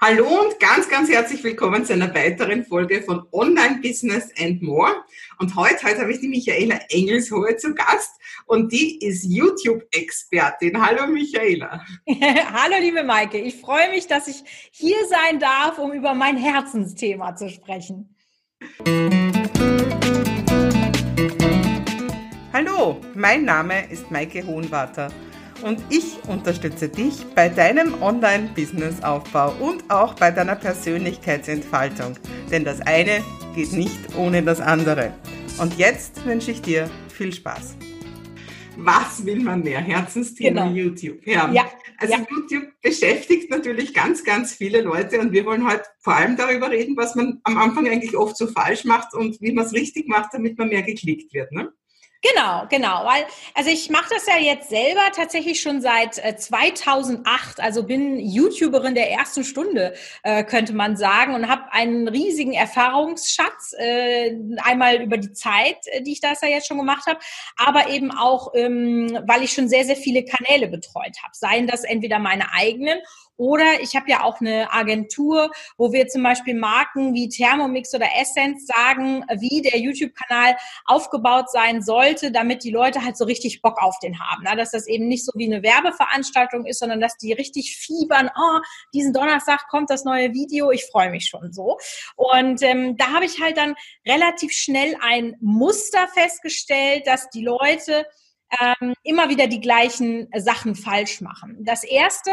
Hallo und ganz, ganz herzlich willkommen zu einer weiteren Folge von Online Business and More. Und heute, heute habe ich die Michaela Engelshohe zu Gast und die ist YouTube-Expertin. Hallo Michaela. Hallo liebe Maike, ich freue mich, dass ich hier sein darf, um über mein Herzensthema zu sprechen. Hallo, mein Name ist Maike Hohenwarter und ich unterstütze dich bei deinem Online-Business-Aufbau und auch bei deiner Persönlichkeitsentfaltung. Denn das eine geht nicht ohne das andere. Und jetzt wünsche ich dir viel Spaß. Was will man mehr? Herzensthema genau. YouTube. Ja. ja. Also ja. YouTube beschäftigt natürlich ganz, ganz viele Leute und wir wollen heute vor allem darüber reden, was man am Anfang eigentlich oft so falsch macht und wie man es richtig macht, damit man mehr geklickt wird. Ne? Genau, genau, weil also ich mache das ja jetzt selber tatsächlich schon seit äh, 2008, also bin YouTuberin der ersten Stunde, äh, könnte man sagen, und habe einen riesigen Erfahrungsschatz, äh, einmal über die Zeit, äh, die ich das ja jetzt schon gemacht habe, aber eben auch, ähm, weil ich schon sehr, sehr viele Kanäle betreut habe, seien das entweder meine eigenen oder ich habe ja auch eine Agentur, wo wir zum Beispiel Marken wie Thermomix oder Essence sagen, wie der YouTube-Kanal aufgebaut sein sollte, damit die Leute halt so richtig Bock auf den haben. Na, dass das eben nicht so wie eine Werbeveranstaltung ist, sondern dass die richtig fiebern, oh, diesen Donnerstag kommt das neue Video, ich freue mich schon so. Und ähm, da habe ich halt dann relativ schnell ein Muster festgestellt, dass die Leute ähm, immer wieder die gleichen Sachen falsch machen. Das Erste,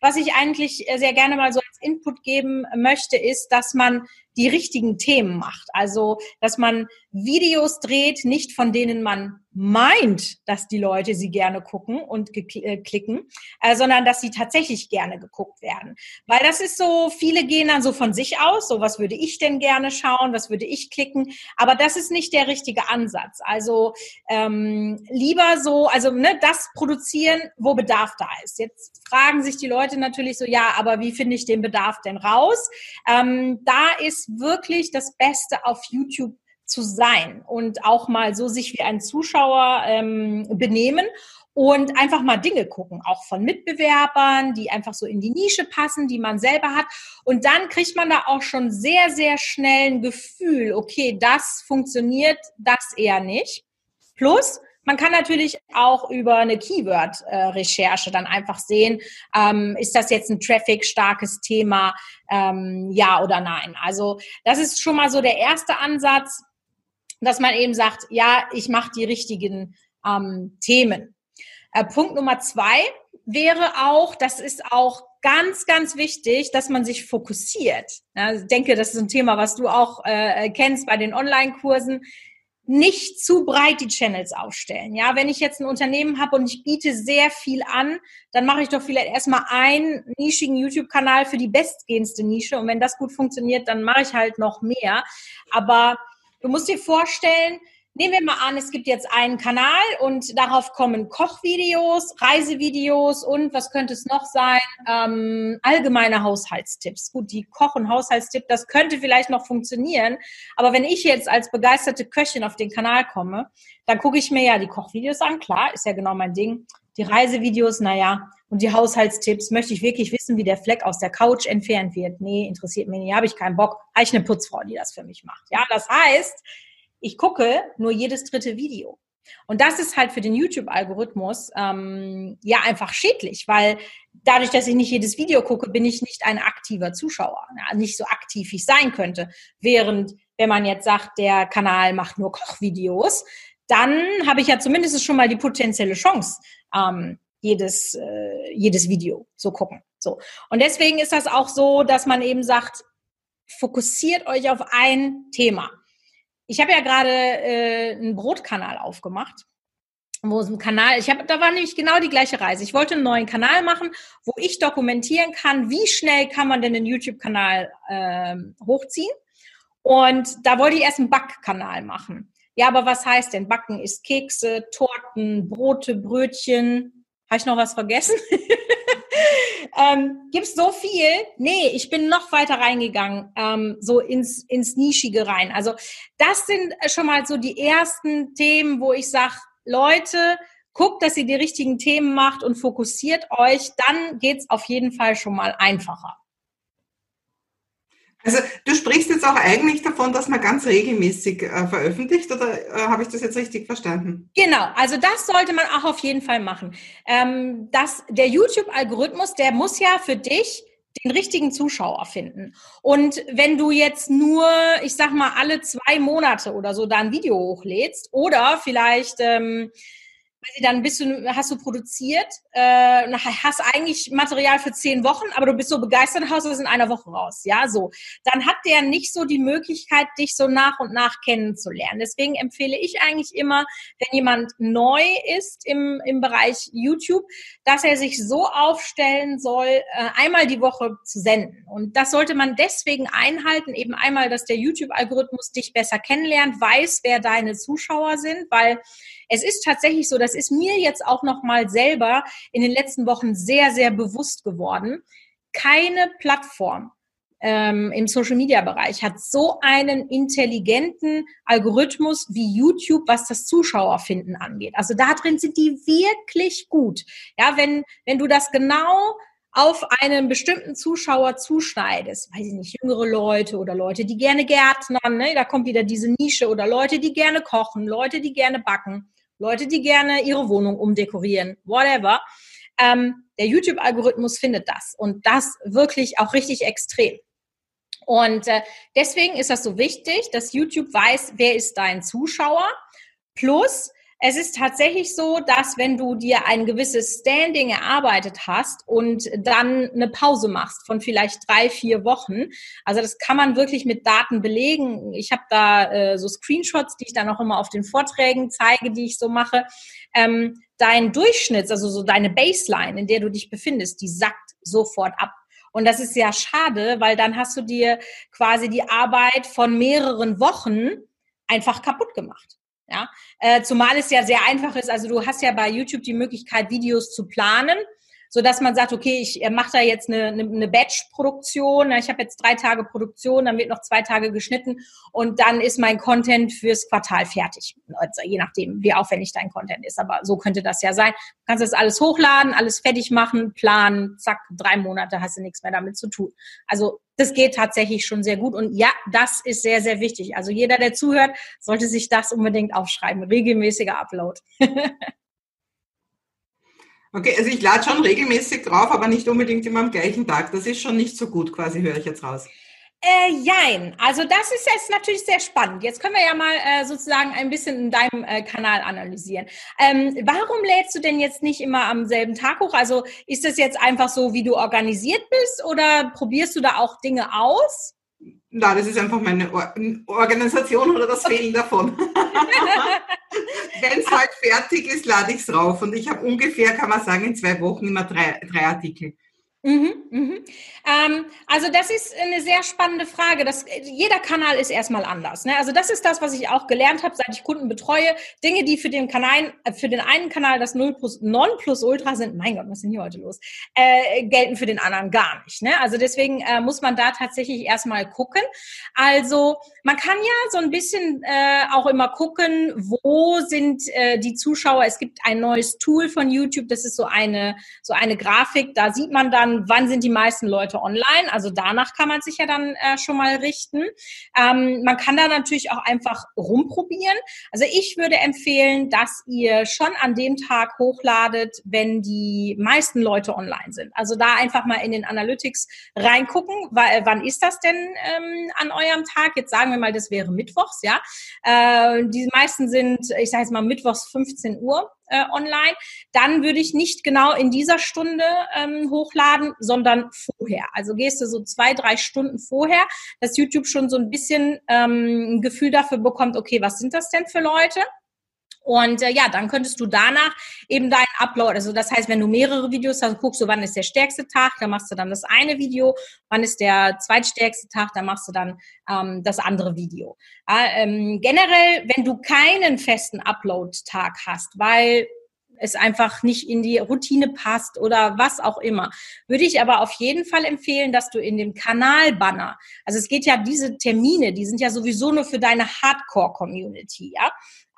was ich eigentlich sehr gerne mal so als Input geben möchte, ist, dass man die richtigen Themen macht. Also, dass man Videos dreht, nicht von denen man meint, dass die Leute sie gerne gucken und äh, klicken, äh, sondern dass sie tatsächlich gerne geguckt werden. Weil das ist so, viele gehen dann so von sich aus, so was würde ich denn gerne schauen, was würde ich klicken, aber das ist nicht der richtige Ansatz. Also ähm, lieber so, also ne, das produzieren, wo Bedarf da ist. Jetzt fragen sich die Leute natürlich so, ja, aber wie finde ich den Bedarf denn raus? Ähm, da ist wirklich das Beste auf YouTube zu sein und auch mal so sich wie ein Zuschauer ähm, benehmen und einfach mal Dinge gucken, auch von Mitbewerbern, die einfach so in die Nische passen, die man selber hat. Und dann kriegt man da auch schon sehr, sehr schnell ein Gefühl, okay, das funktioniert, das eher nicht. Plus, man kann natürlich auch über eine Keyword-Recherche dann einfach sehen, ähm, ist das jetzt ein Traffic-starkes Thema, ähm, ja oder nein. Also das ist schon mal so der erste Ansatz dass man eben sagt, ja, ich mache die richtigen ähm, Themen. Äh, Punkt Nummer zwei wäre auch, das ist auch ganz, ganz wichtig, dass man sich fokussiert. Ja, ich denke, das ist ein Thema, was du auch äh, kennst bei den Online-Kursen. Nicht zu breit die Channels aufstellen. Ja, wenn ich jetzt ein Unternehmen habe und ich biete sehr viel an, dann mache ich doch vielleicht erstmal einen nischigen YouTube-Kanal für die bestgehendste Nische. Und wenn das gut funktioniert, dann mache ich halt noch mehr. Aber Du musst dir vorstellen, nehmen wir mal an, es gibt jetzt einen Kanal und darauf kommen Kochvideos, Reisevideos und was könnte es noch sein? Ähm, allgemeine Haushaltstipps. Gut, die Koch- und Haushaltstipp, das könnte vielleicht noch funktionieren. Aber wenn ich jetzt als begeisterte Köchin auf den Kanal komme, dann gucke ich mir ja die Kochvideos an. Klar, ist ja genau mein Ding. Die Reisevideos, naja, und die Haushaltstipps, möchte ich wirklich wissen, wie der Fleck aus der Couch entfernt wird? Nee, interessiert mich nicht, habe ich keinen Bock. Habe ich eine Putzfrau, die das für mich macht. Ja, das heißt, ich gucke nur jedes dritte Video. Und das ist halt für den YouTube-Algorithmus ähm, ja einfach schädlich, weil dadurch, dass ich nicht jedes Video gucke, bin ich nicht ein aktiver Zuschauer, ja, nicht so aktiv, wie ich sein könnte. Während, wenn man jetzt sagt, der Kanal macht nur Kochvideos, dann habe ich ja zumindest schon mal die potenzielle Chance, ähm, jedes, äh, jedes Video so gucken. So. Und deswegen ist das auch so, dass man eben sagt, fokussiert euch auf ein Thema. Ich habe ja gerade äh, einen Brotkanal aufgemacht wo es ein Kanal, ich habe, da war nämlich genau die gleiche Reise. Ich wollte einen neuen Kanal machen, wo ich dokumentieren kann, wie schnell kann man denn den YouTube-Kanal äh, hochziehen. Und da wollte ich erst einen Backkanal machen. Ja, aber was heißt denn? Backen ist Kekse, Torten, Brote, Brötchen, habe ich noch was vergessen? ähm, gibt's so viel? Nee, ich bin noch weiter reingegangen, ähm, so ins, ins Nischige rein. Also das sind schon mal so die ersten Themen, wo ich sage, Leute, guckt, dass ihr die richtigen Themen macht und fokussiert euch, dann geht's auf jeden Fall schon mal einfacher. Also du sprichst jetzt auch eigentlich davon, dass man ganz regelmäßig äh, veröffentlicht oder äh, habe ich das jetzt richtig verstanden? Genau, also das sollte man auch auf jeden Fall machen. Ähm, das, der YouTube-Algorithmus, der muss ja für dich den richtigen Zuschauer finden. Und wenn du jetzt nur, ich sag mal, alle zwei Monate oder so da ein Video hochlädst oder vielleicht ähm, dann bist du, hast du produziert, äh, hast eigentlich Material für zehn Wochen, aber du bist so begeistert, haust es in einer Woche raus. Ja, so. Dann hat der nicht so die Möglichkeit, dich so nach und nach kennenzulernen. Deswegen empfehle ich eigentlich immer, wenn jemand neu ist im, im Bereich YouTube, dass er sich so aufstellen soll, äh, einmal die Woche zu senden. Und das sollte man deswegen einhalten, eben einmal, dass der YouTube-Algorithmus dich besser kennenlernt, weiß, wer deine Zuschauer sind, weil es ist tatsächlich so, das ist mir jetzt auch noch mal selber in den letzten Wochen sehr, sehr bewusst geworden. Keine Plattform ähm, im Social-Media-Bereich hat so einen intelligenten Algorithmus wie YouTube, was das Zuschauerfinden angeht. Also da drin sind die wirklich gut. Ja, wenn, wenn du das genau auf einen bestimmten Zuschauer zuschneidest, weiß ich nicht, jüngere Leute oder Leute, die gerne Gärtnern, ne, da kommt wieder diese Nische oder Leute, die gerne kochen, Leute, die gerne backen, Leute, die gerne ihre Wohnung umdekorieren, whatever. Ähm, der YouTube-Algorithmus findet das und das wirklich auch richtig extrem. Und äh, deswegen ist das so wichtig, dass YouTube weiß, wer ist dein Zuschauer. Plus, es ist tatsächlich so, dass wenn du dir ein gewisses Standing erarbeitet hast und dann eine Pause machst von vielleicht drei, vier Wochen, also das kann man wirklich mit Daten belegen. Ich habe da äh, so Screenshots, die ich dann auch immer auf den Vorträgen zeige, die ich so mache. Ähm, dein Durchschnitt, also so deine Baseline, in der du dich befindest, die sackt sofort ab. Und das ist ja schade, weil dann hast du dir quasi die Arbeit von mehreren Wochen einfach kaputt gemacht. Ja, äh, zumal es ja sehr einfach ist. Also du hast ja bei YouTube die Möglichkeit, Videos zu planen so dass man sagt, okay, ich mache da jetzt eine, eine, eine Batch-Produktion, ich habe jetzt drei Tage Produktion, dann wird noch zwei Tage geschnitten und dann ist mein Content fürs Quartal fertig. Also je nachdem, wie aufwendig dein Content ist. Aber so könnte das ja sein. Du kannst das alles hochladen, alles fertig machen, planen, zack, drei Monate hast du nichts mehr damit zu tun. Also das geht tatsächlich schon sehr gut. Und ja, das ist sehr, sehr wichtig. Also jeder, der zuhört, sollte sich das unbedingt aufschreiben. Regelmäßiger Upload. Okay, also ich lade schon regelmäßig drauf, aber nicht unbedingt immer am gleichen Tag. Das ist schon nicht so gut, quasi, höre ich jetzt raus. Äh, jein. Also das ist jetzt natürlich sehr spannend. Jetzt können wir ja mal äh, sozusagen ein bisschen in deinem äh, Kanal analysieren. Ähm, warum lädst du denn jetzt nicht immer am selben Tag hoch? Also ist das jetzt einfach so, wie du organisiert bist oder probierst du da auch Dinge aus? Na, das ist einfach meine Or Organisation oder das Fehlen davon. Wenn es halt fertig ist, lade ich es rauf. Und ich habe ungefähr, kann man sagen, in zwei Wochen immer drei, drei Artikel. Mhm, mhm. Ähm, also das ist eine sehr spannende Frage. Das, jeder Kanal ist erstmal anders. Ne? Also das ist das, was ich auch gelernt habe, seit ich Kunden betreue. Dinge, die für den Kanal, äh, für den einen Kanal das 0 plus, Non plus Ultra sind, mein Gott, was ist denn hier heute los, äh, gelten für den anderen gar nicht. Ne? Also deswegen äh, muss man da tatsächlich erstmal gucken. Also man kann ja so ein bisschen äh, auch immer gucken, wo sind äh, die Zuschauer. Es gibt ein neues Tool von YouTube, das ist so eine, so eine Grafik, da sieht man dann, dann, wann sind die meisten Leute online? Also danach kann man sich ja dann äh, schon mal richten. Ähm, man kann da natürlich auch einfach rumprobieren. Also ich würde empfehlen, dass ihr schon an dem Tag hochladet, wenn die meisten Leute online sind. Also da einfach mal in den Analytics reingucken, weil, wann ist das denn ähm, an eurem Tag? Jetzt sagen wir mal, das wäre Mittwochs, ja. Äh, die meisten sind, ich sage jetzt mal Mittwochs 15 Uhr äh, online, dann würde ich nicht genau in dieser Stunde ähm, hochladen, sondern vorher. Also gehst du so zwei, drei Stunden vorher, dass YouTube schon so ein bisschen ähm, ein Gefühl dafür bekommt, okay, was sind das denn für Leute? Und äh, ja, dann könntest du danach eben dein Upload, also das heißt, wenn du mehrere Videos hast, guckst du, wann ist der stärkste Tag, dann machst du dann das eine Video, wann ist der zweitstärkste Tag, dann machst du dann ähm, das andere Video. Äh, ähm, generell, wenn du keinen festen Upload-Tag hast, weil es einfach nicht in die Routine passt oder was auch immer. Würde ich aber auf jeden Fall empfehlen, dass du in dem Kanalbanner, also es geht ja diese Termine, die sind ja sowieso nur für deine Hardcore-Community, ja.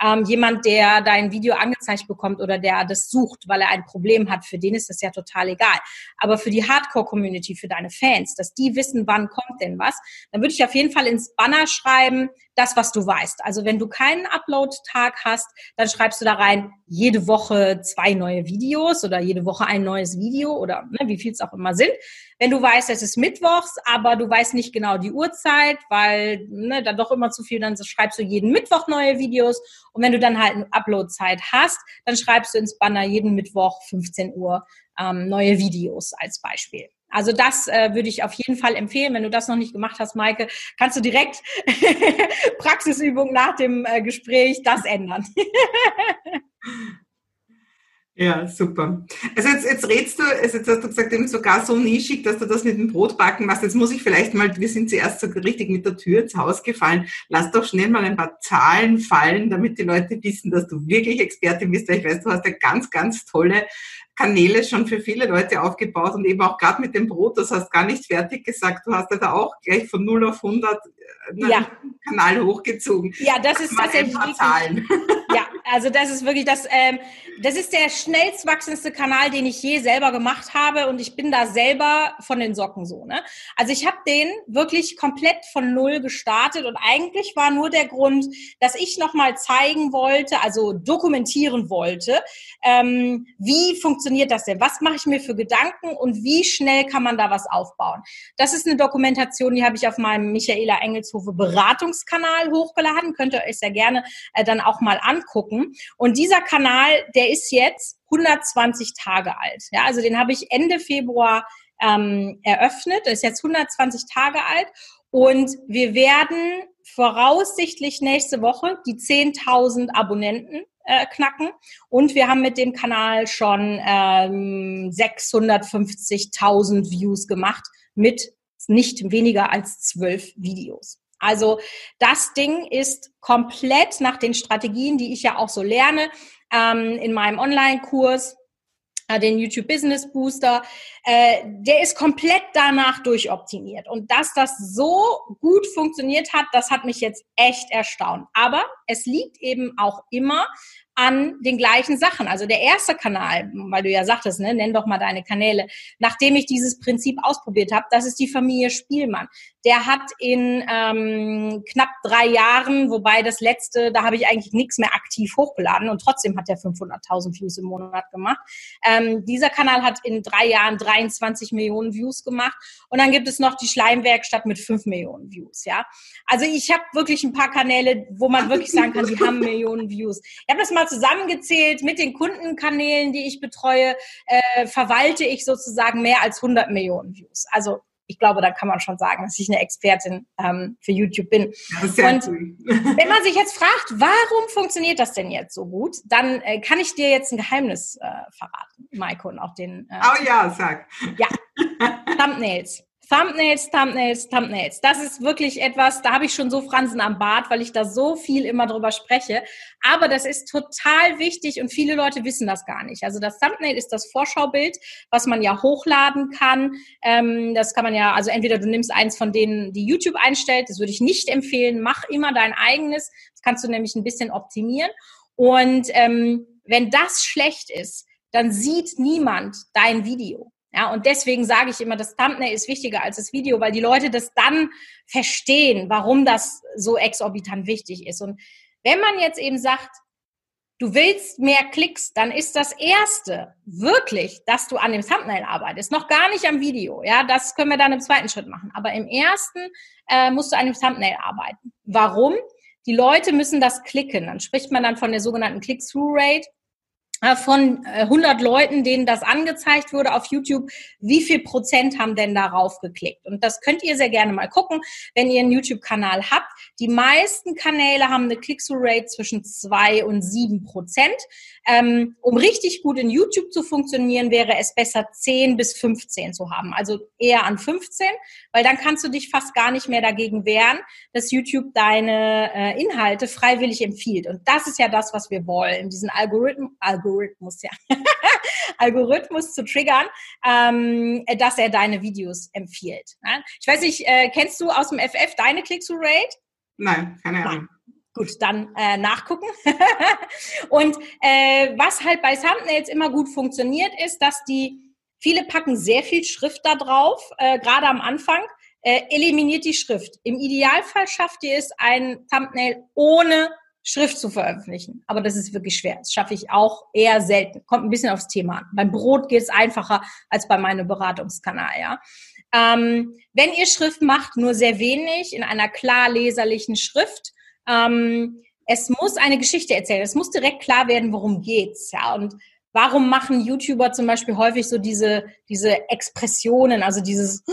Ähm, jemand, der dein Video angezeigt bekommt oder der das sucht, weil er ein Problem hat, für den ist das ja total egal. Aber für die Hardcore-Community, für deine Fans, dass die wissen, wann kommt denn was, dann würde ich auf jeden Fall ins Banner schreiben, das, was du weißt. Also wenn du keinen Upload-Tag hast, dann schreibst du da rein, jede Woche zwei neue Videos oder jede Woche ein neues Video oder ne, wie viel es auch immer sind. Wenn du weißt, es ist Mittwochs, aber du weißt nicht genau die Uhrzeit, weil ne, dann doch immer zu viel, dann schreibst du jeden Mittwoch neue Videos. Und wenn du dann halt eine Upload-Zeit hast, dann schreibst du ins Banner jeden Mittwoch 15 Uhr ähm, neue Videos als Beispiel. Also das äh, würde ich auf jeden Fall empfehlen. Wenn du das noch nicht gemacht hast, Maike, kannst du direkt Praxisübung nach dem äh, Gespräch das ändern. Ja, super. Also jetzt, jetzt redst du, also jetzt hast du gesagt, eben sogar so nischig, dass du das mit dem Brotbacken machst. Jetzt muss ich vielleicht mal, wir sind zuerst so richtig mit der Tür ins Haus gefallen. Lass doch schnell mal ein paar Zahlen fallen, damit die Leute wissen, dass du wirklich Expertin bist. Weil ich weiß, du hast ja ganz, ganz tolle Kanäle schon für viele Leute aufgebaut und eben auch gerade mit dem Brot, das hast gar nicht fertig gesagt. Du hast ja da auch gleich von 0 auf 100 einen ja. Kanal hochgezogen. Ja, das ist tatsächlich. Zahlen. Also das ist wirklich das, ähm, das ist der schnellst wachsendste Kanal, den ich je selber gemacht habe und ich bin da selber von den Socken so. Ne? Also ich habe den wirklich komplett von null gestartet und eigentlich war nur der Grund, dass ich nochmal zeigen wollte, also dokumentieren wollte, ähm, wie funktioniert das denn? Was mache ich mir für Gedanken und wie schnell kann man da was aufbauen? Das ist eine Dokumentation, die habe ich auf meinem Michaela Engelshofe Beratungskanal hochgeladen. Könnt ihr euch sehr gerne äh, dann auch mal angucken. Und dieser Kanal, der ist jetzt 120 Tage alt. Ja, also den habe ich Ende Februar ähm, eröffnet. Ist jetzt 120 Tage alt. Und wir werden voraussichtlich nächste Woche die 10.000 Abonnenten äh, knacken. Und wir haben mit dem Kanal schon ähm, 650.000 Views gemacht mit nicht weniger als zwölf Videos. Also das Ding ist komplett nach den Strategien, die ich ja auch so lerne ähm, in meinem Online-Kurs, äh, den YouTube Business Booster, äh, der ist komplett danach durchoptimiert. Und dass das so gut funktioniert hat, das hat mich jetzt echt erstaunt. Aber es liegt eben auch immer an den gleichen Sachen. Also der erste Kanal, weil du ja sagtest, ne, nenn doch mal deine Kanäle, nachdem ich dieses Prinzip ausprobiert habe, das ist die Familie Spielmann. Der hat in ähm, knapp drei Jahren, wobei das letzte, da habe ich eigentlich nichts mehr aktiv hochgeladen und trotzdem hat er 500.000 Views im Monat gemacht. Ähm, dieser Kanal hat in drei Jahren 23 Millionen Views gemacht und dann gibt es noch die Schleimwerkstatt mit 5 Millionen Views. Ja, also ich habe wirklich ein paar Kanäle, wo man wirklich sagen kann, die haben Millionen Views. Ich habe das mal zusammengezählt mit den Kundenkanälen, die ich betreue, äh, verwalte ich sozusagen mehr als 100 Millionen Views. Also ich glaube, da kann man schon sagen, dass ich eine Expertin ähm, für YouTube bin. Und wenn man sich jetzt fragt, warum funktioniert das denn jetzt so gut, dann äh, kann ich dir jetzt ein Geheimnis äh, verraten, Maiko, und auch den. Äh, oh ja, sag. Ja, Thumbnails. Thumbnails, Thumbnails, Thumbnails. Das ist wirklich etwas, da habe ich schon so Fransen am Bart, weil ich da so viel immer drüber spreche. Aber das ist total wichtig und viele Leute wissen das gar nicht. Also das Thumbnail ist das Vorschaubild, was man ja hochladen kann. Ähm, das kann man ja, also entweder du nimmst eins von denen, die YouTube einstellt, das würde ich nicht empfehlen. Mach immer dein eigenes. Das kannst du nämlich ein bisschen optimieren. Und ähm, wenn das schlecht ist, dann sieht niemand dein Video. Ja, und deswegen sage ich immer, das Thumbnail ist wichtiger als das Video, weil die Leute das dann verstehen, warum das so exorbitant wichtig ist. Und wenn man jetzt eben sagt, du willst mehr Klicks, dann ist das erste wirklich, dass du an dem Thumbnail arbeitest, noch gar nicht am Video. Ja, das können wir dann im zweiten Schritt machen. Aber im ersten äh, musst du an dem Thumbnail arbeiten. Warum? Die Leute müssen das klicken. Dann spricht man dann von der sogenannten Click-Through-Rate. Äh, von 100 äh, Leuten, denen das angezeigt wurde auf YouTube, wie viel Prozent haben denn darauf geklickt? Und das könnt ihr sehr gerne mal gucken, wenn ihr einen YouTube-Kanal habt. Die meisten Kanäle haben eine Click-Through-Rate zwischen zwei und sieben Prozent. Ähm, um richtig gut in YouTube zu funktionieren, wäre es besser 10 bis 15 zu haben. Also eher an 15, weil dann kannst du dich fast gar nicht mehr dagegen wehren, dass YouTube deine äh, Inhalte freiwillig empfiehlt. Und das ist ja das, was wir wollen, diesen Algorithmen, Algorithmus, ja, Algorithmus zu triggern, ähm, dass er deine Videos empfiehlt. Ne? Ich weiß nicht, äh, kennst du aus dem FF deine Click-to-Rate? Nein, keine Ahnung. Gut, dann äh, nachgucken. und äh, was halt bei Thumbnails immer gut funktioniert, ist, dass die, viele packen sehr viel Schrift da drauf, äh, gerade am Anfang, äh, eliminiert die Schrift. Im Idealfall schafft ihr es, ein Thumbnail ohne Schrift zu veröffentlichen. Aber das ist wirklich schwer. Das schaffe ich auch eher selten. Kommt ein bisschen aufs Thema an. Beim Brot geht es einfacher als bei meinem Beratungskanal, ja. Ähm, wenn ihr Schrift macht, nur sehr wenig, in einer klar leserlichen Schrift. Ähm, es muss eine Geschichte erzählen. Es muss direkt klar werden, worum geht's, ja. Und warum machen YouTuber zum Beispiel häufig so diese, diese Expressionen, also dieses,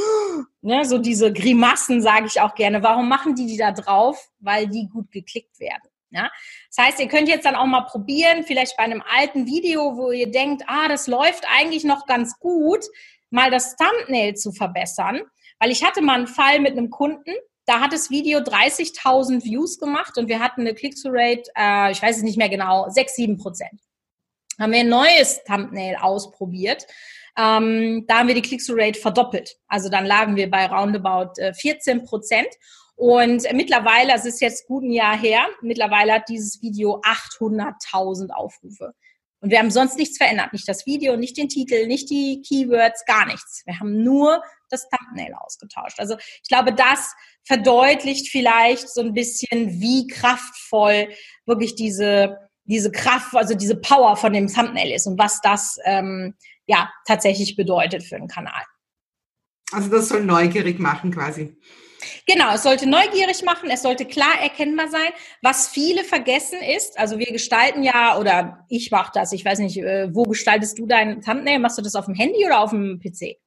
ne, so diese Grimassen, sage ich auch gerne. Warum machen die die da drauf? Weil die gut geklickt werden. Ja? Das heißt, ihr könnt jetzt dann auch mal probieren, vielleicht bei einem alten Video, wo ihr denkt, ah, das läuft eigentlich noch ganz gut, mal das Thumbnail zu verbessern. Weil ich hatte mal einen Fall mit einem Kunden, da hat das Video 30.000 Views gemacht und wir hatten eine Click-to-Rate, äh, ich weiß es nicht mehr genau, 6, 7 Prozent. Haben wir ein neues Thumbnail ausprobiert. Ähm, da haben wir die Click-to-Rate verdoppelt. Also dann lagen wir bei roundabout äh, 14 Prozent. Und mittlerweile, es ist jetzt gut ein Jahr her, mittlerweile hat dieses Video 800.000 Aufrufe. Und wir haben sonst nichts verändert. Nicht das Video, nicht den Titel, nicht die Keywords, gar nichts. Wir haben nur das Thumbnail ausgetauscht. Also ich glaube, das verdeutlicht vielleicht so ein bisschen, wie kraftvoll wirklich diese, diese Kraft, also diese Power von dem Thumbnail ist und was das ähm, ja tatsächlich bedeutet für einen Kanal. Also das soll neugierig machen quasi. Genau, es sollte neugierig machen, es sollte klar erkennbar sein. Was viele vergessen ist, also wir gestalten ja, oder ich mache das, ich weiß nicht, äh, wo gestaltest du dein Thumbnail? Machst du das auf dem Handy oder auf dem PC?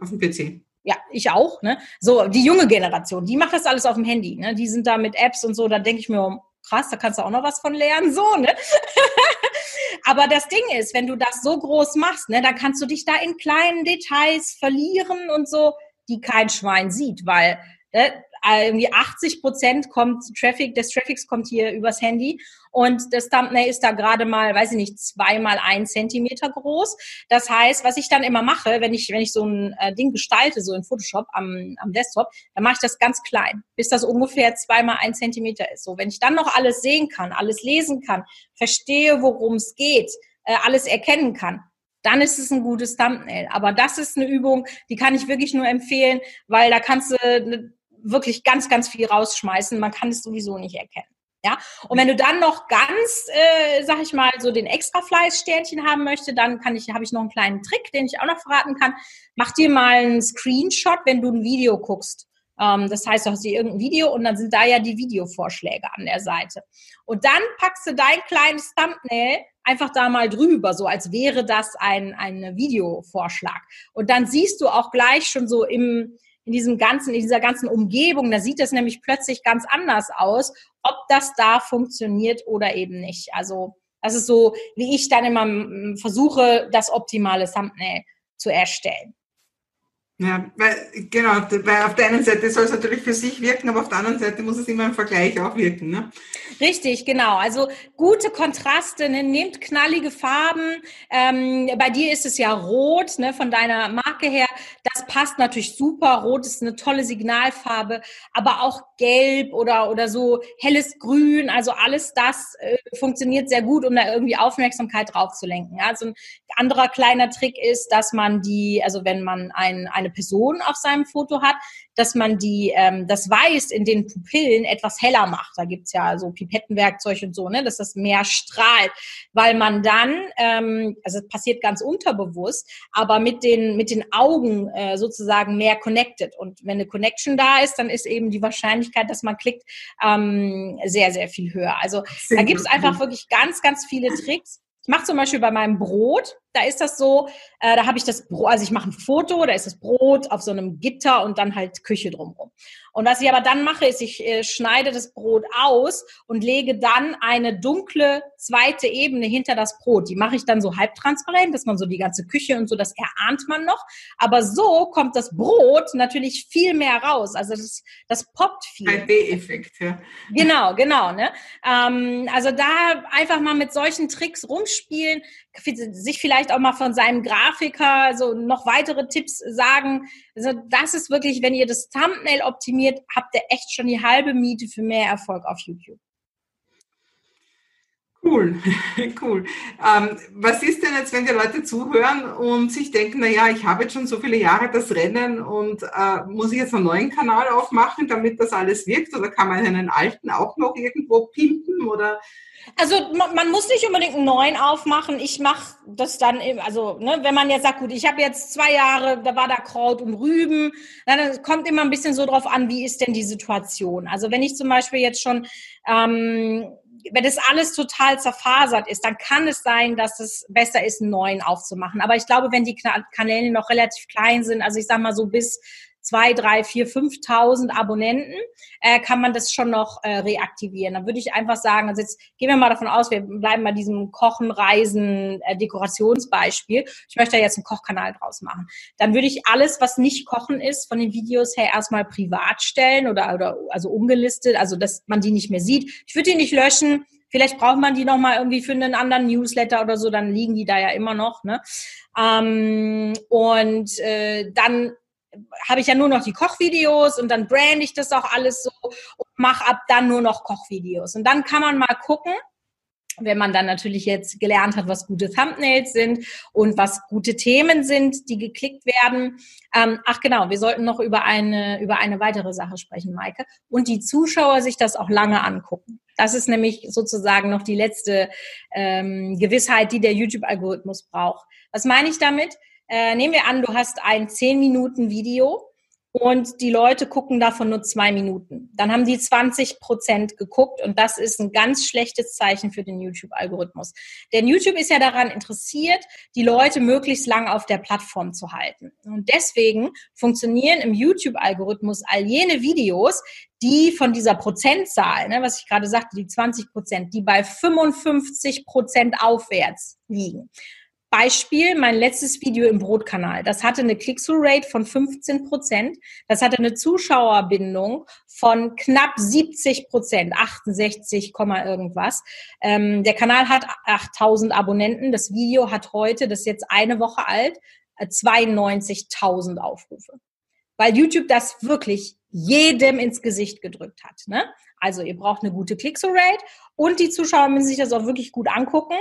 Auf dem PC. Ja, ich auch. Ne? So, die junge Generation, die macht das alles auf dem Handy. Ne? Die sind da mit Apps und so, da denke ich mir, krass, da kannst du auch noch was von lernen, so, ne? Aber das Ding ist, wenn du das so groß machst, ne, dann kannst du dich da in kleinen Details verlieren und so, die kein Schwein sieht, weil äh, irgendwie 80 Prozent kommt Traffic, des Traffics kommt hier übers Handy und das Thumbnail ist da gerade mal, weiß ich nicht, zweimal ein Zentimeter groß. Das heißt, was ich dann immer mache, wenn ich, wenn ich so ein äh, Ding gestalte, so in Photoshop am, am Desktop, dann mache ich das ganz klein, bis das ungefähr zweimal ein Zentimeter ist. So, wenn ich dann noch alles sehen kann, alles lesen kann, verstehe, worum es geht, äh, alles erkennen kann, dann ist es ein gutes Thumbnail. Aber das ist eine Übung, die kann ich wirklich nur empfehlen, weil da kannst du wirklich ganz, ganz viel rausschmeißen. Man kann es sowieso nicht erkennen. Ja, und wenn du dann noch ganz, äh, sag ich mal, so den extra Fleißsternchen haben möchte, dann kann ich, habe ich noch einen kleinen Trick, den ich auch noch verraten kann. Mach dir mal einen Screenshot, wenn du ein Video guckst. Ähm, das heißt, du hast hier irgendein Video und dann sind da ja die Videovorschläge an der Seite. Und dann packst du dein kleines Thumbnail einfach da mal drüber, so als wäre das ein, ein Videovorschlag. Und dann siehst du auch gleich schon so im, in diesem ganzen, in dieser ganzen Umgebung, da sieht es nämlich plötzlich ganz anders aus, ob das da funktioniert oder eben nicht. Also das ist so, wie ich dann immer versuche, das optimale Thumbnail zu erstellen. Ja, weil, genau, weil auf der einen Seite soll es natürlich für sich wirken, aber auf der anderen Seite muss es immer im Vergleich auch wirken. Ne? Richtig, genau. Also gute Kontraste, ne? nehmt knallige Farben. Ähm, bei dir ist es ja rot, ne? von deiner Marke her. Das passt natürlich super. Rot ist eine tolle Signalfarbe, aber auch gelb oder, oder so helles Grün. Also alles das äh, funktioniert sehr gut, um da irgendwie Aufmerksamkeit drauf zu lenken. Ja? Also ein anderer kleiner Trick ist, dass man die, also wenn man ein, eine eine Person auf seinem Foto hat, dass man die, ähm, das Weiß in den Pupillen etwas heller macht. Da gibt's ja so Pipettenwerkzeug und so, ne, dass das mehr strahlt, weil man dann, ähm, also es passiert ganz unterbewusst, aber mit den, mit den Augen äh, sozusagen mehr connected. Und wenn eine Connection da ist, dann ist eben die Wahrscheinlichkeit, dass man klickt, ähm, sehr, sehr viel höher. Also da gibt's einfach wirklich ganz, ganz viele Tricks. Ich mache zum Beispiel bei meinem Brot, da ist das so, äh, da habe ich das Brot, also ich mache ein Foto, da ist das Brot auf so einem Gitter und dann halt Küche drumherum. Und was ich aber dann mache, ist, ich äh, schneide das Brot aus und lege dann eine dunkle zweite Ebene hinter das Brot. Die mache ich dann so halbtransparent, dass man so die ganze Küche und so, das erahnt man noch. Aber so kommt das Brot natürlich viel mehr raus. Also das, das poppt viel. Ein B-Effekt, ja. Genau, genau. Ne? Ähm, also da einfach mal mit solchen Tricks rumspielen, sich vielleicht auch mal von seinem Grafiker so noch weitere Tipps sagen. Also das ist wirklich, wenn ihr das Thumbnail optimiert, habt ihr echt schon die halbe Miete für mehr Erfolg auf YouTube. Cool, cool. Ähm, was ist denn jetzt, wenn die Leute zuhören und sich denken, na ja, ich habe jetzt schon so viele Jahre das Rennen und äh, muss ich jetzt einen neuen Kanal aufmachen, damit das alles wirkt? Oder kann man einen alten auch noch irgendwo pimpen? Oder also man, man, muss nicht unbedingt einen neuen aufmachen. Ich mache das dann, also ne, wenn man jetzt sagt, gut, ich habe jetzt zwei Jahre, da war da Kraut und Rüben, dann kommt immer ein bisschen so drauf an, wie ist denn die Situation. Also wenn ich zum Beispiel jetzt schon ähm, wenn das alles total zerfasert ist, dann kann es sein, dass es besser ist, einen neuen aufzumachen. Aber ich glaube, wenn die Kanäle noch relativ klein sind, also ich sage mal so bis zwei, drei, vier, 5.000 Abonnenten, äh, kann man das schon noch äh, reaktivieren. Dann würde ich einfach sagen, also jetzt gehen wir mal davon aus, wir bleiben bei diesem Kochen, Reisen, äh, Dekorationsbeispiel. Ich möchte da jetzt einen Kochkanal draus machen. Dann würde ich alles, was nicht Kochen ist, von den Videos her erstmal privat stellen oder, oder also umgelistet, also dass man die nicht mehr sieht. Ich würde die nicht löschen. Vielleicht braucht man die noch mal irgendwie für einen anderen Newsletter oder so, dann liegen die da ja immer noch. Ne? Ähm, und äh, dann habe ich ja nur noch die Kochvideos und dann brand ich das auch alles so und mache ab dann nur noch Kochvideos. Und dann kann man mal gucken, wenn man dann natürlich jetzt gelernt hat, was gute Thumbnails sind und was gute Themen sind, die geklickt werden. Ähm, ach genau, wir sollten noch über eine, über eine weitere Sache sprechen, Maike. Und die Zuschauer sich das auch lange angucken. Das ist nämlich sozusagen noch die letzte ähm, Gewissheit, die der YouTube-Algorithmus braucht. Was meine ich damit? Äh, nehmen wir an, du hast ein 10 Minuten Video und die Leute gucken davon nur zwei Minuten. Dann haben die 20 Prozent geguckt und das ist ein ganz schlechtes Zeichen für den YouTube-Algorithmus. Denn YouTube ist ja daran interessiert, die Leute möglichst lang auf der Plattform zu halten. Und deswegen funktionieren im YouTube-Algorithmus all jene Videos, die von dieser Prozentzahl, ne, was ich gerade sagte, die 20 Prozent, die bei 55 Prozent aufwärts liegen. Beispiel, mein letztes Video im Brotkanal. Das hatte eine Click-Through-Rate von 15 Prozent. Das hatte eine Zuschauerbindung von knapp 70 Prozent, 68, irgendwas. Ähm, der Kanal hat 8000 Abonnenten. Das Video hat heute, das ist jetzt eine Woche alt, 92.000 äh, Aufrufe. Weil YouTube das wirklich jedem ins Gesicht gedrückt hat. Ne? Also ihr braucht eine gute Click-Through-Rate und die Zuschauer müssen sich das auch wirklich gut angucken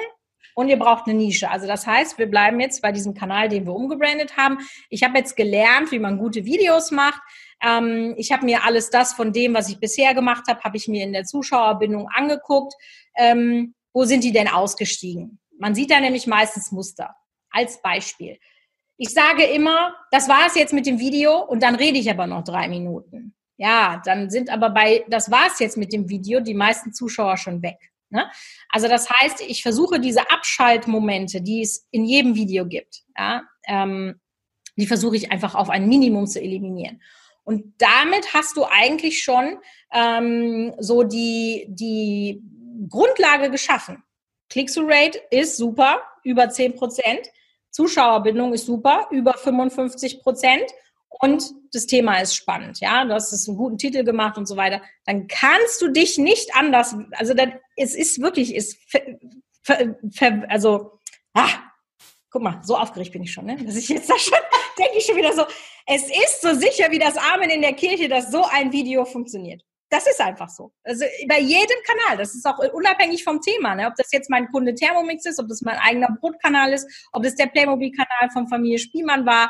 und ihr braucht eine Nische. Also das heißt, wir bleiben jetzt bei diesem Kanal, den wir umgebrandet haben. Ich habe jetzt gelernt, wie man gute Videos macht. Ähm, ich habe mir alles das von dem, was ich bisher gemacht habe, habe ich mir in der Zuschauerbindung angeguckt. Ähm, wo sind die denn ausgestiegen? Man sieht da nämlich meistens Muster. Als Beispiel. Ich sage immer, das war es jetzt mit dem Video und dann rede ich aber noch drei Minuten. Ja, dann sind aber bei, das war es jetzt mit dem Video, die meisten Zuschauer schon weg. Ne? Also das heißt, ich versuche diese Abschaltmomente, die es in jedem Video gibt, ja, ähm, die versuche ich einfach auf ein Minimum zu eliminieren. Und damit hast du eigentlich schon ähm, so die, die Grundlage geschaffen. Click-through-Rate ist super, über 10 Prozent. Zuschauerbindung ist super, über 55 Prozent und das Thema ist spannend, ja, du hast es einen guten Titel gemacht und so weiter, dann kannst du dich nicht anders, also dann, es ist wirklich, ist, also, ah, guck mal, so aufgeregt bin ich schon, ne? dass ich jetzt da schon, denke ich schon wieder so, es ist so sicher wie das Amen in der Kirche, dass so ein Video funktioniert. Das ist einfach so. Also bei jedem Kanal, das ist auch unabhängig vom Thema, ne? ob das jetzt mein Kunde Thermomix ist, ob das mein eigener Brotkanal ist, ob das der Playmobil-Kanal von Familie Spielmann war,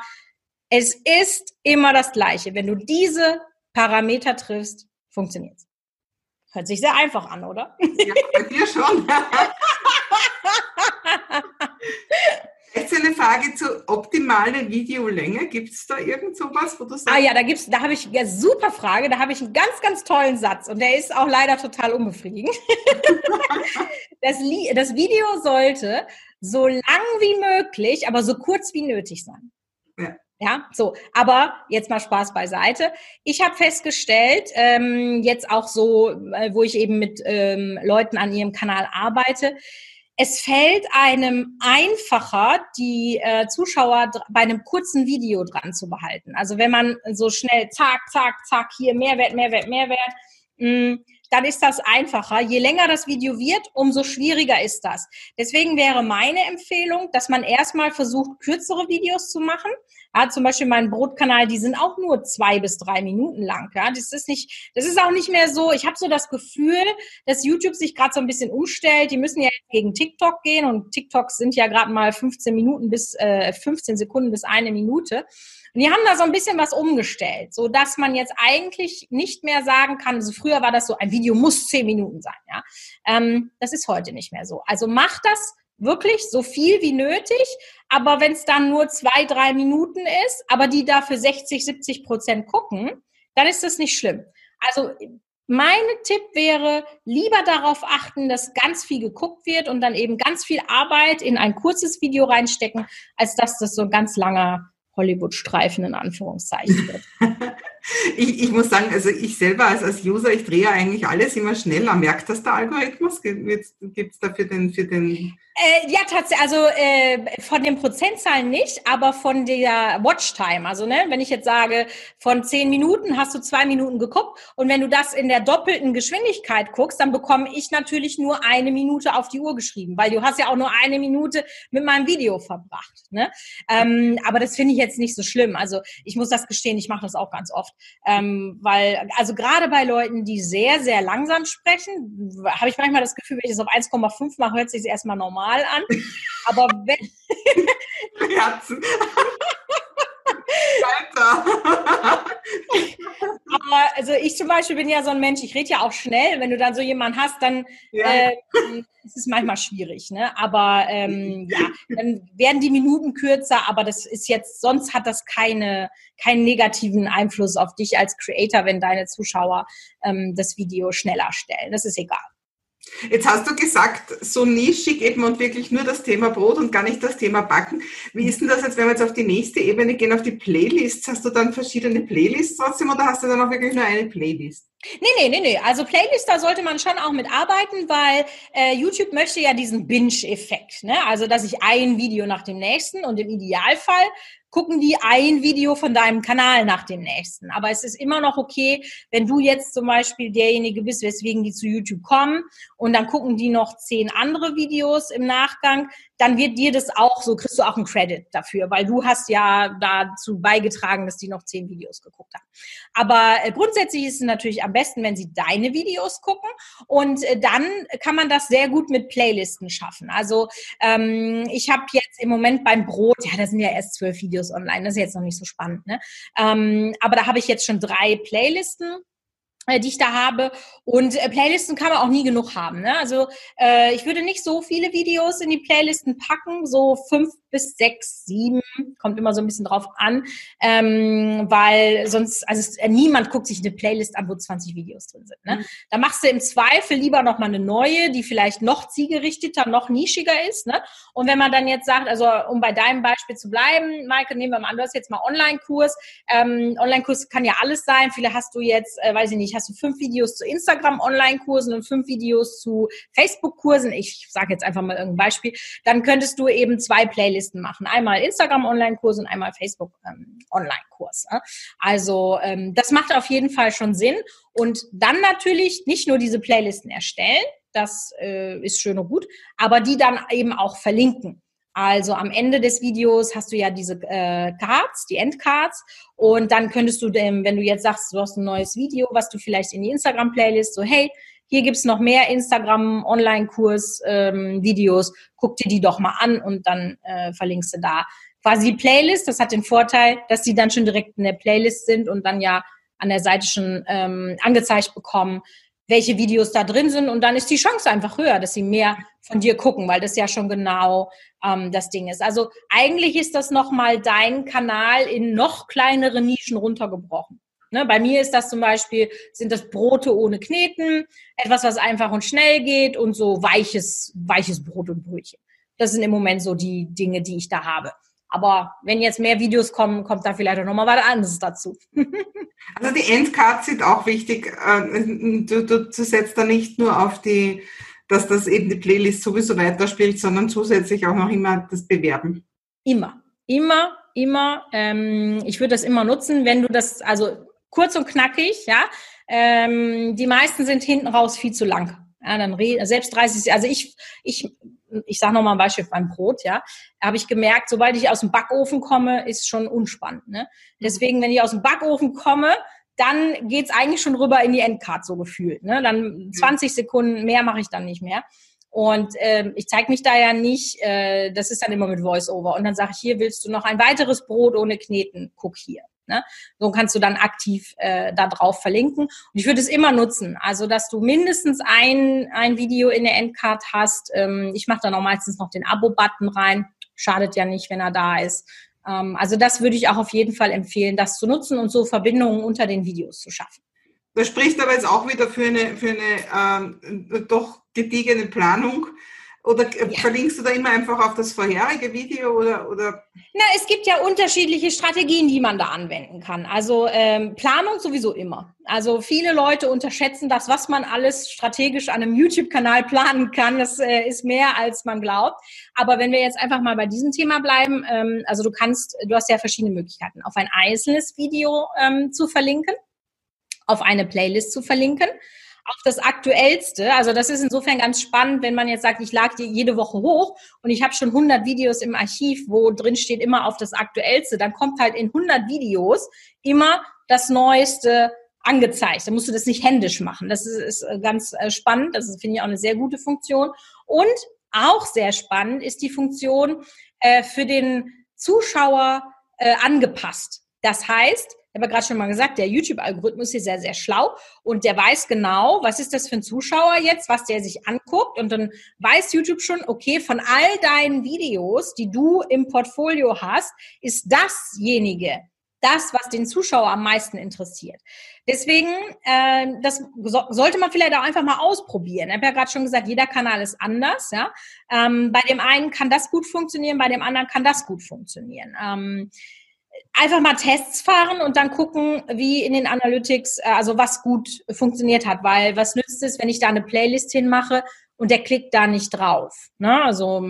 es ist immer das Gleiche. Wenn du diese Parameter triffst, funktioniert es. Hört sich sehr einfach an, oder? Ja, bei dir schon. Jetzt eine Frage zur optimalen Videolänge. Gibt es da irgend sowas, wo du sagst? Ah ja, da gibt's, da habe ich ja super Frage. Da habe ich einen ganz, ganz tollen Satz und der ist auch leider total unbefriedigend. das, das Video sollte so lang wie möglich, aber so kurz wie nötig sein. Ja. Ja, so, aber jetzt mal Spaß beiseite. Ich habe festgestellt, ähm, jetzt auch so, äh, wo ich eben mit ähm, Leuten an ihrem Kanal arbeite, es fällt einem einfacher, die äh, Zuschauer bei einem kurzen Video dran zu behalten. Also wenn man so schnell zack, zack, zack, hier Mehrwert, Mehrwert, Mehrwert, mh, mm, dann ist das einfacher. Je länger das Video wird, umso schwieriger ist das. Deswegen wäre meine Empfehlung, dass man erstmal versucht, kürzere Videos zu machen. Ja, zum Beispiel mein Brotkanal, die sind auch nur zwei bis drei Minuten lang. Ja, das ist nicht, das ist auch nicht mehr so. Ich habe so das Gefühl, dass YouTube sich gerade so ein bisschen umstellt. Die müssen ja gegen TikTok gehen und TikToks sind ja gerade mal 15 Minuten bis äh, 15 Sekunden bis eine Minute. Und die haben da so ein bisschen was umgestellt, so dass man jetzt eigentlich nicht mehr sagen kann, also früher war das so, ein Video muss zehn Minuten sein, ja. Ähm, das ist heute nicht mehr so. Also macht das wirklich so viel wie nötig, aber wenn es dann nur zwei, drei Minuten ist, aber die dafür 60, 70 Prozent gucken, dann ist das nicht schlimm. Also mein Tipp wäre, lieber darauf achten, dass ganz viel geguckt wird und dann eben ganz viel Arbeit in ein kurzes Video reinstecken, als dass das so ein ganz langer Hollywood-Streifen in Anführungszeichen wird. ich, ich muss sagen, also ich selber als, als User, ich drehe eigentlich alles immer schneller. Merkt das der Algorithmus? Gibt es da für den, für den äh, ja, tatsächlich, also äh, von den Prozentzahlen nicht, aber von der Watchtime. Also ne, wenn ich jetzt sage, von zehn Minuten hast du zwei Minuten geguckt und wenn du das in der doppelten Geschwindigkeit guckst, dann bekomme ich natürlich nur eine Minute auf die Uhr geschrieben, weil du hast ja auch nur eine Minute mit meinem Video verbracht. Ne? Ähm, aber das finde ich jetzt nicht so schlimm. Also ich muss das gestehen, ich mache das auch ganz oft, ähm, weil also gerade bei Leuten, die sehr sehr langsam sprechen, habe ich manchmal das Gefühl, wenn ich das auf 1,5 mache, hört sich erstmal normal normal an. Aber wenn. Herzen. Aber also ich zum Beispiel bin ja so ein Mensch, ich rede ja auch schnell. Wenn du dann so jemanden hast, dann ja. äh, ist es manchmal schwierig. Ne? Aber ähm, ja, dann werden die Minuten kürzer, aber das ist jetzt, sonst hat das keine, keinen negativen Einfluss auf dich als Creator, wenn deine Zuschauer ähm, das Video schneller stellen. Das ist egal. Jetzt hast du gesagt, so nischig eben und wirklich nur das Thema Brot und gar nicht das Thema Backen. Wie ist denn das jetzt, wenn wir jetzt auf die nächste Ebene gehen, auf die Playlists? Hast du dann verschiedene Playlists trotzdem oder hast du dann auch wirklich nur eine Playlist? Nee, nee, nee, nee. Also Playlist, da sollte man schon auch mitarbeiten, weil äh, YouTube möchte ja diesen Binge-Effekt. Ne? Also, dass ich ein Video nach dem nächsten und im Idealfall gucken die ein Video von deinem Kanal nach dem nächsten. Aber es ist immer noch okay, wenn du jetzt zum Beispiel derjenige bist, weswegen die zu YouTube kommen und dann gucken die noch zehn andere Videos im Nachgang, dann wird dir das auch so, kriegst du auch einen Credit dafür, weil du hast ja dazu beigetragen, dass die noch zehn Videos geguckt haben. Aber äh, grundsätzlich ist es natürlich am besten, wenn sie deine Videos gucken und äh, dann kann man das sehr gut mit Playlisten schaffen. Also ähm, ich habe jetzt im Moment beim Brot, ja, da sind ja erst zwölf Videos online, das ist jetzt noch nicht so spannend, ne? Ähm, aber da habe ich jetzt schon drei Playlisten die ich da habe. Und äh, Playlisten kann man auch nie genug haben. Ne? Also äh, ich würde nicht so viele Videos in die Playlisten packen, so fünf bis sechs, sieben, kommt immer so ein bisschen drauf an, ähm, weil sonst, also es, äh, niemand guckt sich eine Playlist an, wo 20 Videos drin sind. Ne? Mhm. Da machst du im Zweifel lieber noch mal eine neue, die vielleicht noch zielgerichteter, noch nischiger ist. Ne? Und wenn man dann jetzt sagt, also um bei deinem Beispiel zu bleiben, Maike, nehmen wir mal an, du hast jetzt mal Online-Kurs. Ähm, Online-Kurs kann ja alles sein. Viele hast du jetzt, äh, weiß ich nicht, hast du fünf Videos zu Instagram-Online-Kursen und fünf Videos zu Facebook-Kursen. Ich sage jetzt einfach mal irgendein Beispiel. Dann könntest du eben zwei Playlists Playlisten machen. Einmal Instagram-Online-Kurs und einmal Facebook-Online-Kurs. Ähm, also ähm, das macht auf jeden Fall schon Sinn. Und dann natürlich nicht nur diese Playlisten erstellen, das äh, ist schön und gut, aber die dann eben auch verlinken. Also am Ende des Videos hast du ja diese äh, Cards, die Endcards. Und dann könntest du, dem, wenn du jetzt sagst, du hast ein neues Video, was du vielleicht in die Instagram-Playlist, so hey, hier gibt's noch mehr Instagram-Online-Kurs-Videos, ähm, guck dir die doch mal an und dann äh, verlinkst du da quasi die Playlist. Das hat den Vorteil, dass die dann schon direkt in der Playlist sind und dann ja an der Seite schon ähm, angezeigt bekommen, welche Videos da drin sind und dann ist die Chance einfach höher, dass sie mehr von dir gucken, weil das ja schon genau ähm, das Ding ist. Also eigentlich ist das nochmal dein Kanal in noch kleinere Nischen runtergebrochen. Ne, bei mir ist das zum Beispiel, sind das Brote ohne Kneten, etwas, was einfach und schnell geht und so weiches, weiches Brot und Brötchen. Das sind im Moment so die Dinge, die ich da habe. Aber wenn jetzt mehr Videos kommen, kommt da vielleicht auch nochmal was anderes dazu. also die Endcards sind auch wichtig. Äh, du, du, du setzt da nicht nur auf die, dass das eben die Playlist sowieso weiterspielt, sondern zusätzlich auch noch immer das Bewerben. Immer. Immer, immer. Ähm, ich würde das immer nutzen, wenn du das, also kurz und knackig, ja. Ähm, die meisten sind hinten raus viel zu lang. Ja, dann selbst 30, also ich, ich ich sage nochmal ein Beispiel beim Brot, ja, habe ich gemerkt, sobald ich aus dem Backofen komme, ist schon unspannend. Ne? Mhm. Deswegen, wenn ich aus dem Backofen komme, dann geht's eigentlich schon rüber in die Endcard so gefühlt. Ne? Dann 20 mhm. Sekunden mehr mache ich dann nicht mehr. Und ähm, ich zeige mich da ja nicht, äh, das ist dann immer mit Voice-Over. Und dann sage ich, hier willst du noch ein weiteres Brot ohne Kneten, guck hier. Ne? So kannst du dann aktiv äh, da drauf verlinken. Und ich würde es immer nutzen. Also, dass du mindestens ein, ein Video in der Endcard hast. Ähm, ich mache dann auch meistens noch den Abo-Button rein. Schadet ja nicht, wenn er da ist. Ähm, also, das würde ich auch auf jeden Fall empfehlen, das zu nutzen und so Verbindungen unter den Videos zu schaffen. Das spricht aber jetzt auch wieder für eine, für eine ähm, doch gediegene Planung. Oder ja. verlinkst du da immer einfach auf das vorherige Video oder, oder? Na, es gibt ja unterschiedliche Strategien, die man da anwenden kann. Also ähm, Planung sowieso immer. Also viele Leute unterschätzen das, was man alles strategisch an einem YouTube-Kanal planen kann. Das äh, ist mehr, als man glaubt. Aber wenn wir jetzt einfach mal bei diesem Thema bleiben, ähm, also du kannst, du hast ja verschiedene Möglichkeiten, auf ein einzelnes Video ähm, zu verlinken auf eine Playlist zu verlinken. Auf das aktuellste, also das ist insofern ganz spannend, wenn man jetzt sagt, ich lag die jede Woche hoch und ich habe schon 100 Videos im Archiv, wo drin steht immer auf das aktuellste, dann kommt halt in 100 Videos immer das neueste angezeigt. Da musst du das nicht händisch machen. Das ist, ist äh, ganz äh, spannend. Das finde ich auch eine sehr gute Funktion. Und auch sehr spannend ist die Funktion äh, für den Zuschauer äh, angepasst. Das heißt, habe ja gerade schon mal gesagt, der YouTube-Algorithmus ist sehr, sehr schlau und der weiß genau, was ist das für ein Zuschauer jetzt, was der sich anguckt und dann weiß YouTube schon, okay, von all deinen Videos, die du im Portfolio hast, ist dasjenige, das, was den Zuschauer am meisten interessiert. Deswegen, äh, das so, sollte man vielleicht auch einfach mal ausprobieren. Ich habe ja gerade schon gesagt, jeder Kanal ist anders. Ja? Ähm, bei dem einen kann das gut funktionieren, bei dem anderen kann das gut funktionieren. Ähm, einfach mal Tests fahren und dann gucken, wie in den Analytics, äh, also was gut funktioniert hat, weil was nützt es, wenn ich da eine Playlist hinmache und der klickt da nicht drauf. Ne? Also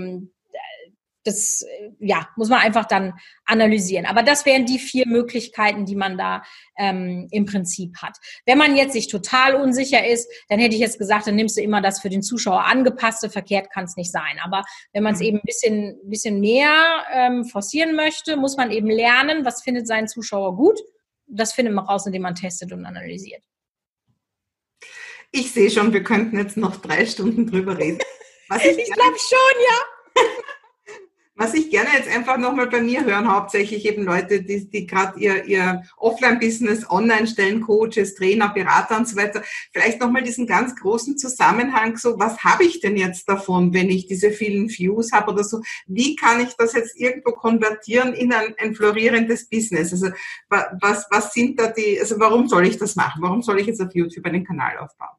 das ja, muss man einfach dann analysieren. Aber das wären die vier Möglichkeiten, die man da ähm, im Prinzip hat. Wenn man jetzt sich total unsicher ist, dann hätte ich jetzt gesagt, dann nimmst du immer das für den Zuschauer angepasste, verkehrt kann es nicht sein. Aber wenn man es mhm. eben ein bisschen, bisschen mehr ähm, forcieren möchte, muss man eben lernen, was findet sein Zuschauer gut. Das findet man raus, indem man testet und analysiert. Ich sehe schon, wir könnten jetzt noch drei Stunden drüber reden. ich, ich glaube schon, ja. Was ich gerne jetzt einfach nochmal bei mir hören, hauptsächlich eben Leute, die, die gerade ihr, ihr Offline-Business online stellen, Coaches, Trainer, Berater und so weiter, vielleicht nochmal diesen ganz großen Zusammenhang, so was habe ich denn jetzt davon, wenn ich diese vielen Views habe oder so, wie kann ich das jetzt irgendwo konvertieren in ein, ein florierendes Business? Also was, was sind da die, also warum soll ich das machen? Warum soll ich jetzt auf YouTube einen Kanal aufbauen?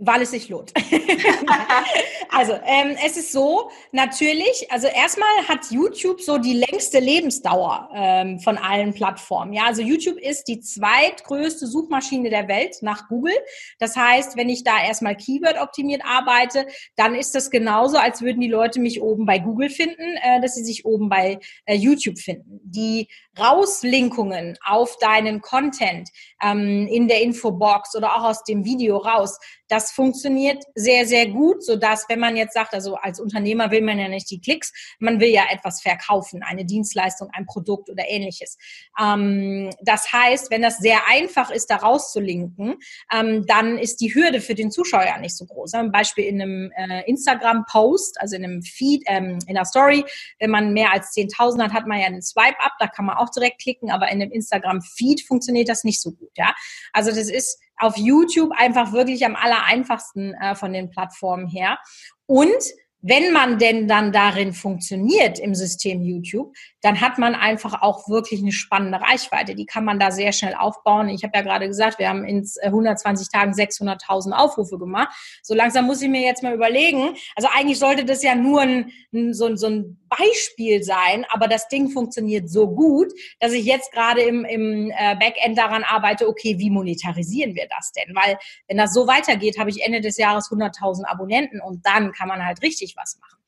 Weil es sich lohnt. also, ähm, es ist so, natürlich, also erstmal hat YouTube so die längste Lebensdauer ähm, von allen Plattformen. Ja, also YouTube ist die zweitgrößte Suchmaschine der Welt nach Google. Das heißt, wenn ich da erstmal Keyword optimiert arbeite, dann ist das genauso, als würden die Leute mich oben bei Google finden, äh, dass sie sich oben bei äh, YouTube finden. Die Rauslinkungen auf deinen Content ähm, in der Infobox oder auch aus dem Video raus, das funktioniert sehr, sehr gut, so dass wenn man jetzt sagt, also als Unternehmer will man ja nicht die Klicks, man will ja etwas verkaufen, eine Dienstleistung, ein Produkt oder ähnliches. Ähm, das heißt, wenn das sehr einfach ist, da rauszulinken, ähm, dann ist die Hürde für den Zuschauer ja nicht so groß. Ein Beispiel in einem äh, Instagram-Post, also in einem Feed, ähm, in einer Story, wenn man mehr als 10.000 hat, hat man ja einen Swipe-Up, da kann man auch direkt klicken, aber in einem Instagram-Feed funktioniert das nicht so gut. Ja, also das ist auf YouTube einfach wirklich am aller einfachsten äh, von den Plattformen her. Und wenn man denn dann darin funktioniert im System YouTube, dann hat man einfach auch wirklich eine spannende Reichweite. Die kann man da sehr schnell aufbauen. Ich habe ja gerade gesagt, wir haben in 120 Tagen 600.000 Aufrufe gemacht. So langsam muss ich mir jetzt mal überlegen. Also eigentlich sollte das ja nur ein, so, so ein Beispiel sein, aber das Ding funktioniert so gut, dass ich jetzt gerade im, im äh, Backend daran arbeite, okay, wie monetarisieren wir das denn? Weil wenn das so weitergeht, habe ich Ende des Jahres 100.000 Abonnenten und dann kann man halt richtig was machen.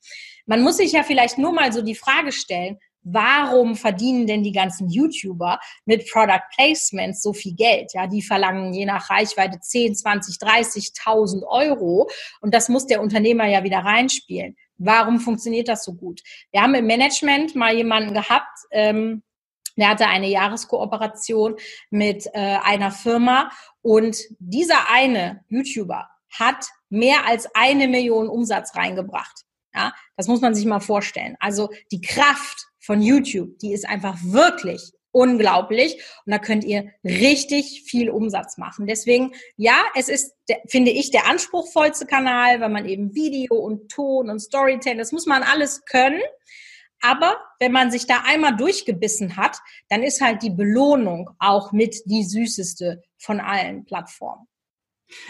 Man muss sich ja vielleicht nur mal so die Frage stellen, warum verdienen denn die ganzen YouTuber mit Product Placements so viel Geld? Ja, die verlangen je nach Reichweite 10, 20, 30.000 Euro und das muss der Unternehmer ja wieder reinspielen. Warum funktioniert das so gut? Wir haben im Management mal jemanden gehabt, ähm, der hatte eine Jahreskooperation mit äh, einer Firma und dieser eine YouTuber hat mehr als eine Million Umsatz reingebracht. Ja, das muss man sich mal vorstellen. Also die Kraft von YouTube, die ist einfach wirklich unglaublich und da könnt ihr richtig viel Umsatz machen. Deswegen, ja, es ist, finde ich, der anspruchsvollste Kanal, weil man eben Video und Ton und Storytelling, das muss man alles können. Aber wenn man sich da einmal durchgebissen hat, dann ist halt die Belohnung auch mit die süßeste von allen Plattformen.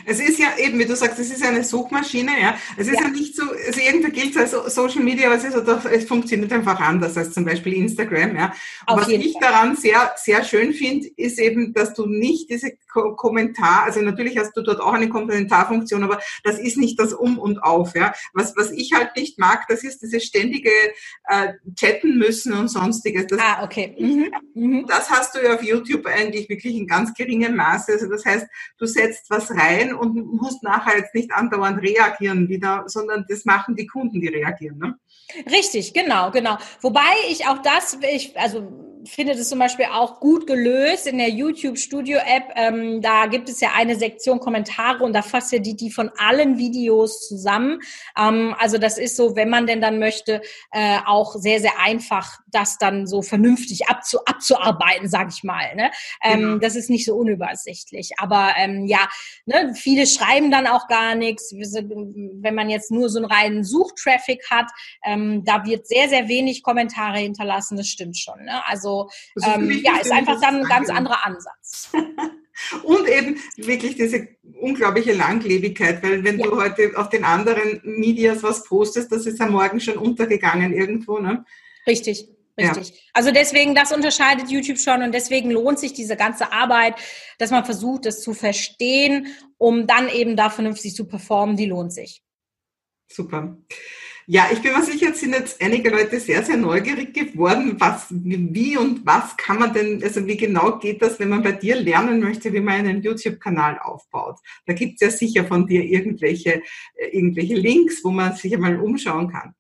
Es ist ja eben, wie du sagst, es ist eine Suchmaschine, ja. Es ist ja, ja nicht so, also irgendwie gilt es als Social Media, aber es, ist, es funktioniert einfach anders als zum Beispiel Instagram, ja. Und was ich Fall. daran sehr, sehr schön finde, ist eben, dass du nicht diese Ko Kommentar, also natürlich hast du dort auch eine Kommentarfunktion, aber das ist nicht das Um und Auf, ja. Was, was ich halt nicht mag, das ist diese ständige äh, Chatten müssen und sonstiges. Das, ah, okay. Mhm. Mhm. Das hast du ja auf YouTube eigentlich wirklich in ganz geringem Maße. Also das heißt, du setzt was rein, rein und musst nachher jetzt nicht andauernd reagieren wieder, sondern das machen die Kunden, die reagieren. Ne? Richtig, genau, genau. Wobei ich auch das, ich, also finde das zum Beispiel auch gut gelöst in der YouTube Studio App. Ähm, da gibt es ja eine Sektion Kommentare und da fasst ja die, die von allen Videos zusammen. Ähm, also das ist so, wenn man denn dann möchte, äh, auch sehr, sehr einfach, das dann so vernünftig abzu abzuarbeiten, sage ich mal. Ne? Ähm, genau. Das ist nicht so unübersichtlich. Aber ähm, ja, ne, viele schreiben dann auch gar nichts. Wenn man jetzt nur so einen reinen Suchtraffic hat, ähm, da wird sehr, sehr wenig Kommentare hinterlassen. Das stimmt schon. Ne? Also also ähm, ja, ist einfach dann ein ganz anderer Ansatz. Und eben wirklich diese unglaubliche Langlebigkeit, weil wenn ja. du heute auf den anderen Medias was postest, das ist am Morgen schon untergegangen irgendwo. Ne? Richtig. Richtig. Ja. Also deswegen, das unterscheidet YouTube schon und deswegen lohnt sich diese ganze Arbeit, dass man versucht, es zu verstehen, um dann eben da vernünftig zu performen, die lohnt sich. Super. Ja, ich bin mir sicher, jetzt sind jetzt einige Leute sehr, sehr neugierig geworden. Was, wie und was kann man denn, also wie genau geht das, wenn man bei dir lernen möchte, wie man einen YouTube-Kanal aufbaut? Da gibt es ja sicher von dir irgendwelche, äh, irgendwelche Links, wo man sich einmal umschauen kann.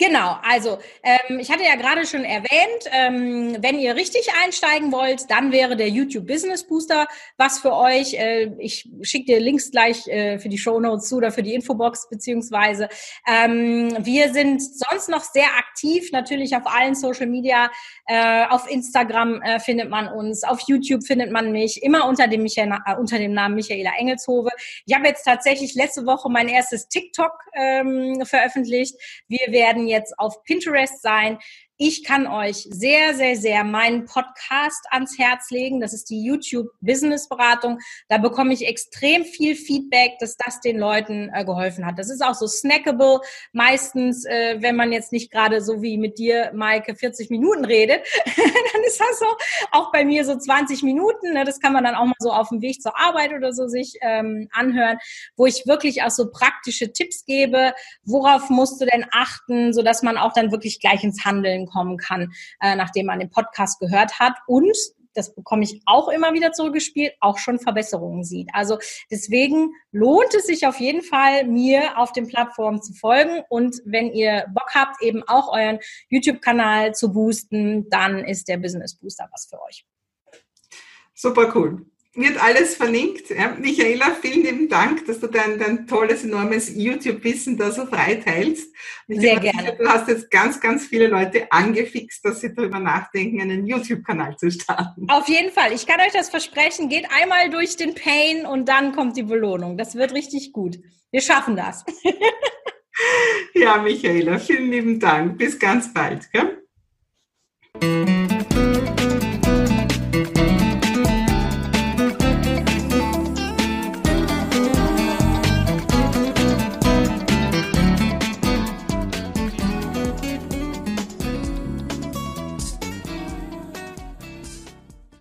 Genau, also ähm, ich hatte ja gerade schon erwähnt, ähm, wenn ihr richtig einsteigen wollt, dann wäre der YouTube Business Booster was für euch. Äh, ich schicke dir Links gleich äh, für die Show Notes zu oder für die Infobox beziehungsweise. Ähm, wir sind sonst noch sehr aktiv, natürlich auf allen Social Media. Äh, auf Instagram äh, findet man uns, auf YouTube findet man mich, immer unter dem, Michael, äh, unter dem Namen Michaela Engelshove. Ich habe jetzt tatsächlich letzte Woche mein erstes TikTok ähm, veröffentlicht. Wir werden jetzt auf Pinterest sein. Ich kann euch sehr, sehr, sehr meinen Podcast ans Herz legen. Das ist die YouTube Business Beratung. Da bekomme ich extrem viel Feedback, dass das den Leuten äh, geholfen hat. Das ist auch so snackable. Meistens, äh, wenn man jetzt nicht gerade so wie mit dir, Maike, 40 Minuten redet, dann ist das so auch bei mir so 20 Minuten. Ne? Das kann man dann auch mal so auf dem Weg zur Arbeit oder so sich ähm, anhören, wo ich wirklich auch so praktische Tipps gebe. Worauf musst du denn achten, so dass man auch dann wirklich gleich ins Handeln kommen kann, äh, nachdem man den Podcast gehört hat und das bekomme ich auch immer wieder zurückgespielt, auch schon Verbesserungen sieht. Also deswegen lohnt es sich auf jeden Fall, mir auf den Plattformen zu folgen. Und wenn ihr Bock habt, eben auch euren YouTube-Kanal zu boosten, dann ist der Business Booster was für euch. Super cool wird alles verlinkt. Ja, Michaela, vielen lieben Dank, dass du dein, dein tolles, enormes YouTube-Wissen da so frei teilst. Sehr gerne. Sicher, du hast jetzt ganz, ganz viele Leute angefixt, dass sie darüber nachdenken, einen YouTube-Kanal zu starten. Auf jeden Fall. Ich kann euch das versprechen. Geht einmal durch den Pain und dann kommt die Belohnung. Das wird richtig gut. Wir schaffen das. ja, Michaela, vielen lieben Dank. Bis ganz bald. Gell?